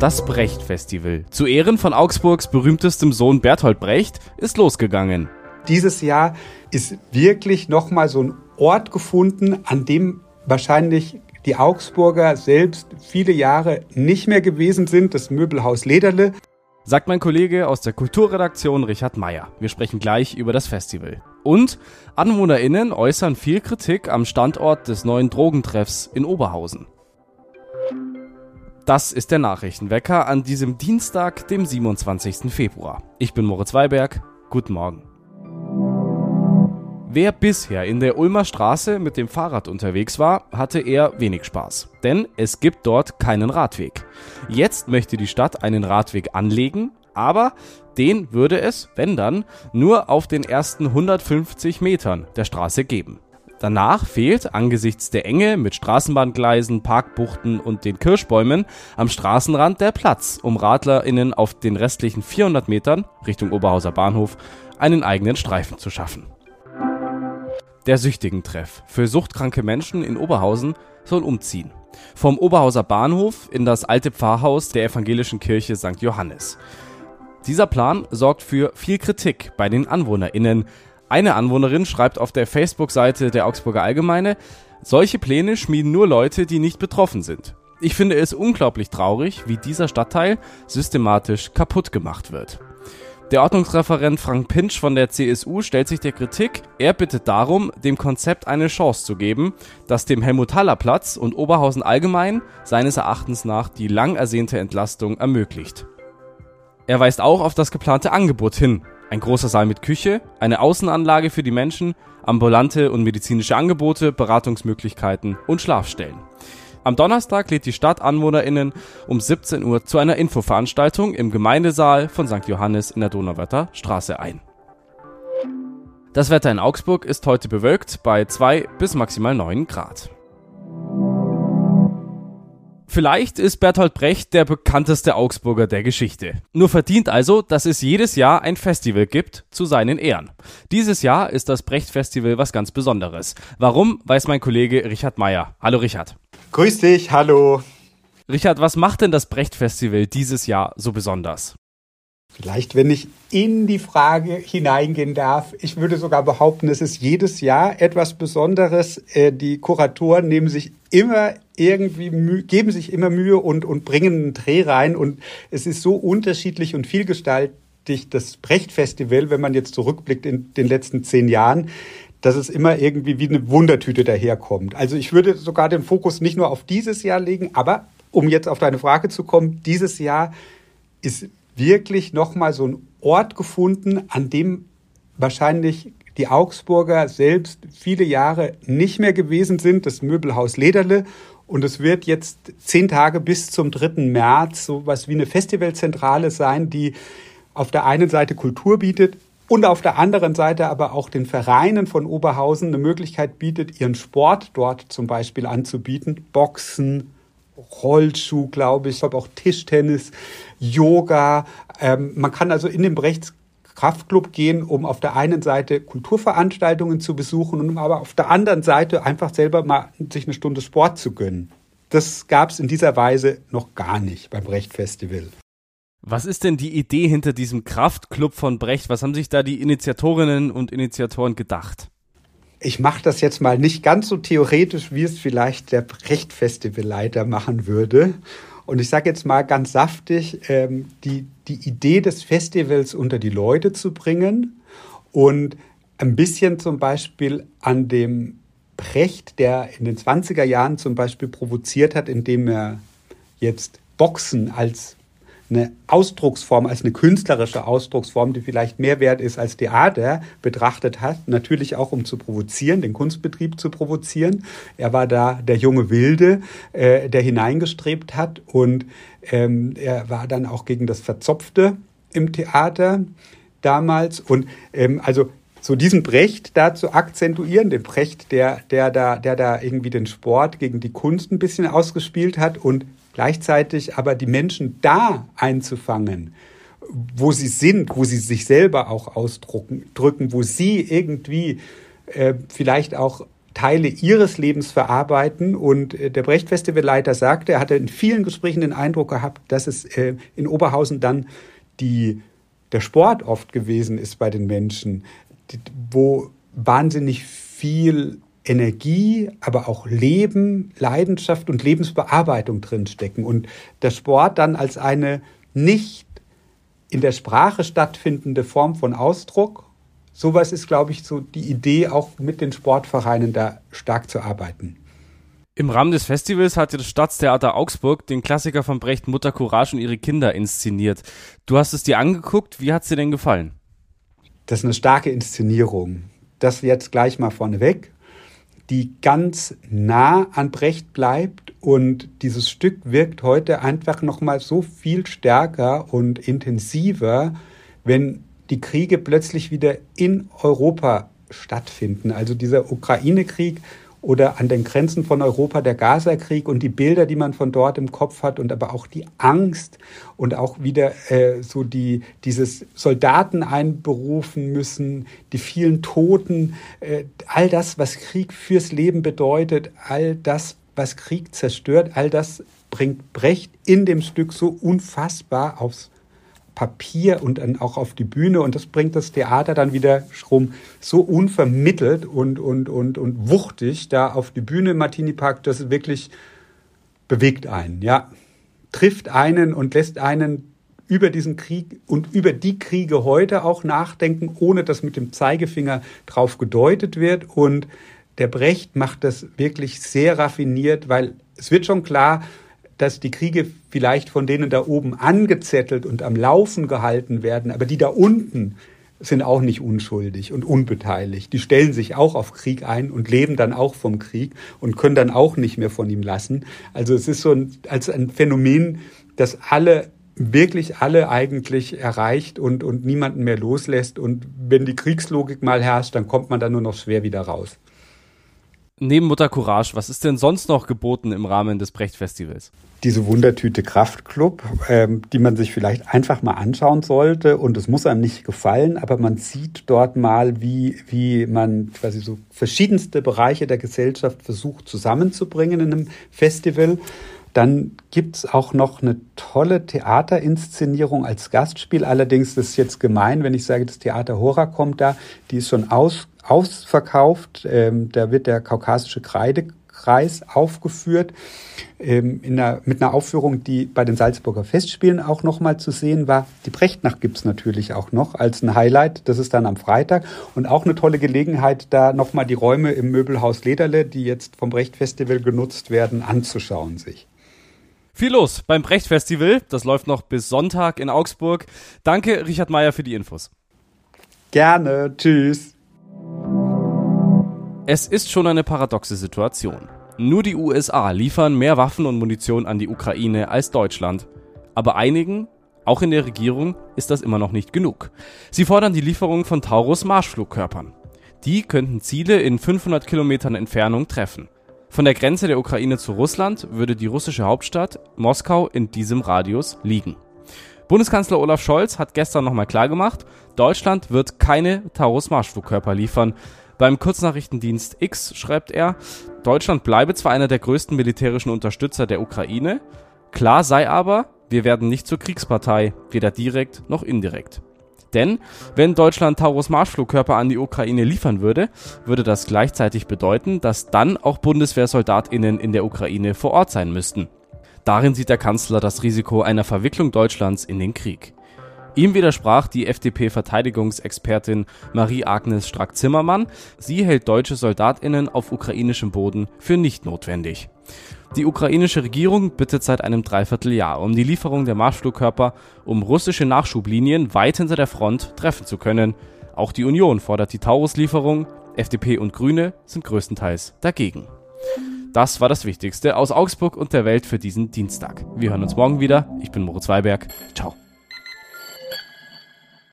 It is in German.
Das Brecht-Festival, zu Ehren von Augsburgs berühmtestem Sohn Bertolt Brecht, ist losgegangen. Dieses Jahr ist wirklich nochmal so ein Ort gefunden, an dem wahrscheinlich die Augsburger selbst viele Jahre nicht mehr gewesen sind, das Möbelhaus Lederle. Sagt mein Kollege aus der Kulturredaktion Richard Meyer. Wir sprechen gleich über das Festival. Und AnwohnerInnen äußern viel Kritik am Standort des neuen Drogentreffs in Oberhausen. Das ist der Nachrichtenwecker an diesem Dienstag, dem 27. Februar. Ich bin Moritz Weiberg. Guten Morgen. Wer bisher in der Ulmer Straße mit dem Fahrrad unterwegs war, hatte eher wenig Spaß. Denn es gibt dort keinen Radweg. Jetzt möchte die Stadt einen Radweg anlegen, aber den würde es, wenn dann, nur auf den ersten 150 Metern der Straße geben. Danach fehlt angesichts der Enge mit Straßenbahngleisen, Parkbuchten und den Kirschbäumen am Straßenrand der Platz, um RadlerInnen auf den restlichen 400 Metern Richtung Oberhauser Bahnhof einen eigenen Streifen zu schaffen. Der Süchtigen-Treff für suchtkranke Menschen in Oberhausen soll umziehen. Vom Oberhauser Bahnhof in das alte Pfarrhaus der evangelischen Kirche St. Johannes. Dieser Plan sorgt für viel Kritik bei den AnwohnerInnen, eine Anwohnerin schreibt auf der Facebook-Seite der Augsburger Allgemeine, solche Pläne schmieden nur Leute, die nicht betroffen sind. Ich finde es unglaublich traurig, wie dieser Stadtteil systematisch kaputt gemacht wird. Der Ordnungsreferent Frank Pinsch von der CSU stellt sich der Kritik. Er bittet darum, dem Konzept eine Chance zu geben, das dem Helmut-Haller-Platz und Oberhausen allgemein seines Erachtens nach die lang ersehnte Entlastung ermöglicht. Er weist auch auf das geplante Angebot hin, ein großer Saal mit Küche, eine Außenanlage für die Menschen, ambulante und medizinische Angebote, Beratungsmöglichkeiten und Schlafstellen. Am Donnerstag lädt die Stadt AnwohnerInnen um 17 Uhr zu einer Infoveranstaltung im Gemeindesaal von St. Johannes in der Donauwörther Straße ein. Das Wetter in Augsburg ist heute bewölkt bei 2 bis maximal 9 Grad. Vielleicht ist Bertolt Brecht der bekannteste Augsburger der Geschichte. Nur verdient also, dass es jedes Jahr ein Festival gibt zu seinen Ehren. Dieses Jahr ist das Brecht-Festival was ganz Besonderes. Warum, weiß mein Kollege Richard Meyer. Hallo Richard. Grüß dich, hallo. Richard, was macht denn das Brecht-Festival dieses Jahr so besonders? Vielleicht, wenn ich in die Frage hineingehen darf, ich würde sogar behaupten, es ist jedes Jahr etwas Besonderes. Äh, die Kuratoren nehmen sich immer irgendwie, geben sich immer Mühe und, und bringen einen Dreh rein. Und es ist so unterschiedlich und vielgestaltig, das Brecht-Festival, wenn man jetzt zurückblickt in den letzten zehn Jahren, dass es immer irgendwie wie eine Wundertüte daherkommt. Also ich würde sogar den Fokus nicht nur auf dieses Jahr legen, aber um jetzt auf deine Frage zu kommen, dieses Jahr ist wirklich nochmal so ein Ort gefunden, an dem wahrscheinlich die Augsburger selbst viele Jahre nicht mehr gewesen sind, das Möbelhaus Lederle. Und es wird jetzt zehn Tage bis zum 3. März so was wie eine Festivalzentrale sein, die auf der einen Seite Kultur bietet und auf der anderen Seite aber auch den Vereinen von Oberhausen eine Möglichkeit bietet, ihren Sport dort zum Beispiel anzubieten. Boxen, Rollschuh, glaube ich, ich glaube auch Tischtennis, Yoga. Ähm, man kann also in den Rechtskraftclub gehen, um auf der einen Seite Kulturveranstaltungen zu besuchen und um aber auf der anderen Seite einfach selber mal sich eine Stunde Sport zu gönnen. Das gab es in dieser Weise noch gar nicht beim Brecht-Festival. Was ist denn die Idee hinter diesem Kraftclub von Brecht? Was haben sich da die Initiatorinnen und Initiatoren gedacht? ich mache das jetzt mal nicht ganz so theoretisch, wie es vielleicht der Brecht-Festivalleiter machen würde. Und ich sage jetzt mal ganz saftig, ähm, die, die Idee des Festivals unter die Leute zu bringen und ein bisschen zum Beispiel an dem Brecht, der in den 20er Jahren zum Beispiel provoziert hat, indem er jetzt Boxen als eine Ausdrucksform, als eine künstlerische Ausdrucksform, die vielleicht mehr wert ist als Theater, betrachtet hat. Natürlich auch, um zu provozieren, den Kunstbetrieb zu provozieren. Er war da der junge Wilde, äh, der hineingestrebt hat und ähm, er war dann auch gegen das Verzopfte im Theater damals. Und ähm, also so diesen Brecht da zu akzentuieren, den Brecht, der, der da, der da irgendwie den Sport gegen die Kunst ein bisschen ausgespielt hat und Gleichzeitig aber die Menschen da einzufangen, wo sie sind, wo sie sich selber auch ausdrücken, drücken, wo sie irgendwie äh, vielleicht auch Teile ihres Lebens verarbeiten. Und äh, der Brecht-Festivalleiter sagte, er hatte in vielen Gesprächen den Eindruck gehabt, dass es äh, in Oberhausen dann die, der Sport oft gewesen ist bei den Menschen, wo wahnsinnig viel Energie, aber auch Leben, Leidenschaft und Lebensbearbeitung drinstecken. Und der Sport dann als eine nicht in der Sprache stattfindende Form von Ausdruck. Sowas ist, glaube ich, so die Idee, auch mit den Sportvereinen da stark zu arbeiten. Im Rahmen des Festivals hat das Staatstheater Augsburg den Klassiker von Brecht Mutter Courage und ihre Kinder inszeniert. Du hast es dir angeguckt, wie hat es dir denn gefallen? Das ist eine starke Inszenierung. Das jetzt gleich mal vorneweg die ganz nah an Brecht bleibt und dieses Stück wirkt heute einfach noch mal so viel stärker und intensiver, wenn die Kriege plötzlich wieder in Europa stattfinden. Also dieser Ukraine-Krieg oder an den Grenzen von Europa der Gaza-Krieg und die Bilder, die man von dort im Kopf hat und aber auch die Angst und auch wieder äh, so die dieses Soldaten einberufen müssen, die vielen Toten, äh, all das, was Krieg fürs Leben bedeutet, all das, was Krieg zerstört, all das bringt Brecht in dem Stück so unfassbar aufs Papier und dann auch auf die Bühne und das bringt das Theater dann wieder rum so unvermittelt und, und, und, und wuchtig da auf die Bühne im Martini Park, das wirklich bewegt einen, ja. Trifft einen und lässt einen über diesen Krieg und über die Kriege heute auch nachdenken, ohne dass mit dem Zeigefinger drauf gedeutet wird. Und der Brecht macht das wirklich sehr raffiniert, weil es wird schon klar, dass die Kriege vielleicht von denen da oben angezettelt und am Laufen gehalten werden, aber die da unten sind auch nicht unschuldig und unbeteiligt. Die stellen sich auch auf Krieg ein und leben dann auch vom Krieg und können dann auch nicht mehr von ihm lassen. Also es ist so ein, als ein Phänomen, das alle wirklich alle eigentlich erreicht und, und niemanden mehr loslässt. Und wenn die Kriegslogik mal herrscht, dann kommt man da nur noch schwer wieder raus. Neben Mutter Courage, was ist denn sonst noch geboten im Rahmen des Brecht-Festivals? Diese Wundertüte Kraftclub, ähm, die man sich vielleicht einfach mal anschauen sollte. Und es muss einem nicht gefallen, aber man sieht dort mal, wie, wie man quasi so verschiedenste Bereiche der Gesellschaft versucht zusammenzubringen in einem Festival. Dann gibt's auch noch eine tolle Theaterinszenierung als Gastspiel. Allerdings ist es jetzt gemein, wenn ich sage, das Theater Hora kommt da. Die ist schon aus ausverkauft. Ähm, da wird der kaukasische Kreidekreis aufgeführt ähm, in einer, mit einer Aufführung, die bei den Salzburger Festspielen auch nochmal zu sehen war. Die Brechtnacht gibt's natürlich auch noch als ein Highlight. Das ist dann am Freitag und auch eine tolle Gelegenheit, da nochmal die Räume im Möbelhaus Lederle, die jetzt vom Brecht-Festival genutzt werden, anzuschauen sich. Viel los beim Brecht-Festival. Das läuft noch bis Sonntag in Augsburg. Danke, Richard Meyer, für die Infos. Gerne. Tschüss. Es ist schon eine paradoxe Situation. Nur die USA liefern mehr Waffen und Munition an die Ukraine als Deutschland. Aber einigen, auch in der Regierung, ist das immer noch nicht genug. Sie fordern die Lieferung von Taurus Marschflugkörpern. Die könnten Ziele in 500 Kilometern Entfernung treffen. Von der Grenze der Ukraine zu Russland würde die russische Hauptstadt Moskau in diesem Radius liegen. Bundeskanzler Olaf Scholz hat gestern nochmal klargemacht, Deutschland wird keine Taurus Marschflugkörper liefern, beim Kurznachrichtendienst X schreibt er, Deutschland bleibe zwar einer der größten militärischen Unterstützer der Ukraine, klar sei aber, wir werden nicht zur Kriegspartei, weder direkt noch indirekt. Denn wenn Deutschland Taurus Marschflugkörper an die Ukraine liefern würde, würde das gleichzeitig bedeuten, dass dann auch Bundeswehrsoldatinnen in der Ukraine vor Ort sein müssten. Darin sieht der Kanzler das Risiko einer Verwicklung Deutschlands in den Krieg. Ihm widersprach die FDP-Verteidigungsexpertin Marie-Agnes Strack-Zimmermann. Sie hält deutsche SoldatInnen auf ukrainischem Boden für nicht notwendig. Die ukrainische Regierung bittet seit einem Dreivierteljahr um die Lieferung der Marschflugkörper, um russische Nachschublinien weit hinter der Front treffen zu können. Auch die Union fordert die Taurus-Lieferung. FDP und Grüne sind größtenteils dagegen. Das war das Wichtigste aus Augsburg und der Welt für diesen Dienstag. Wir hören uns morgen wieder. Ich bin Moritz Weiberg. Ciao.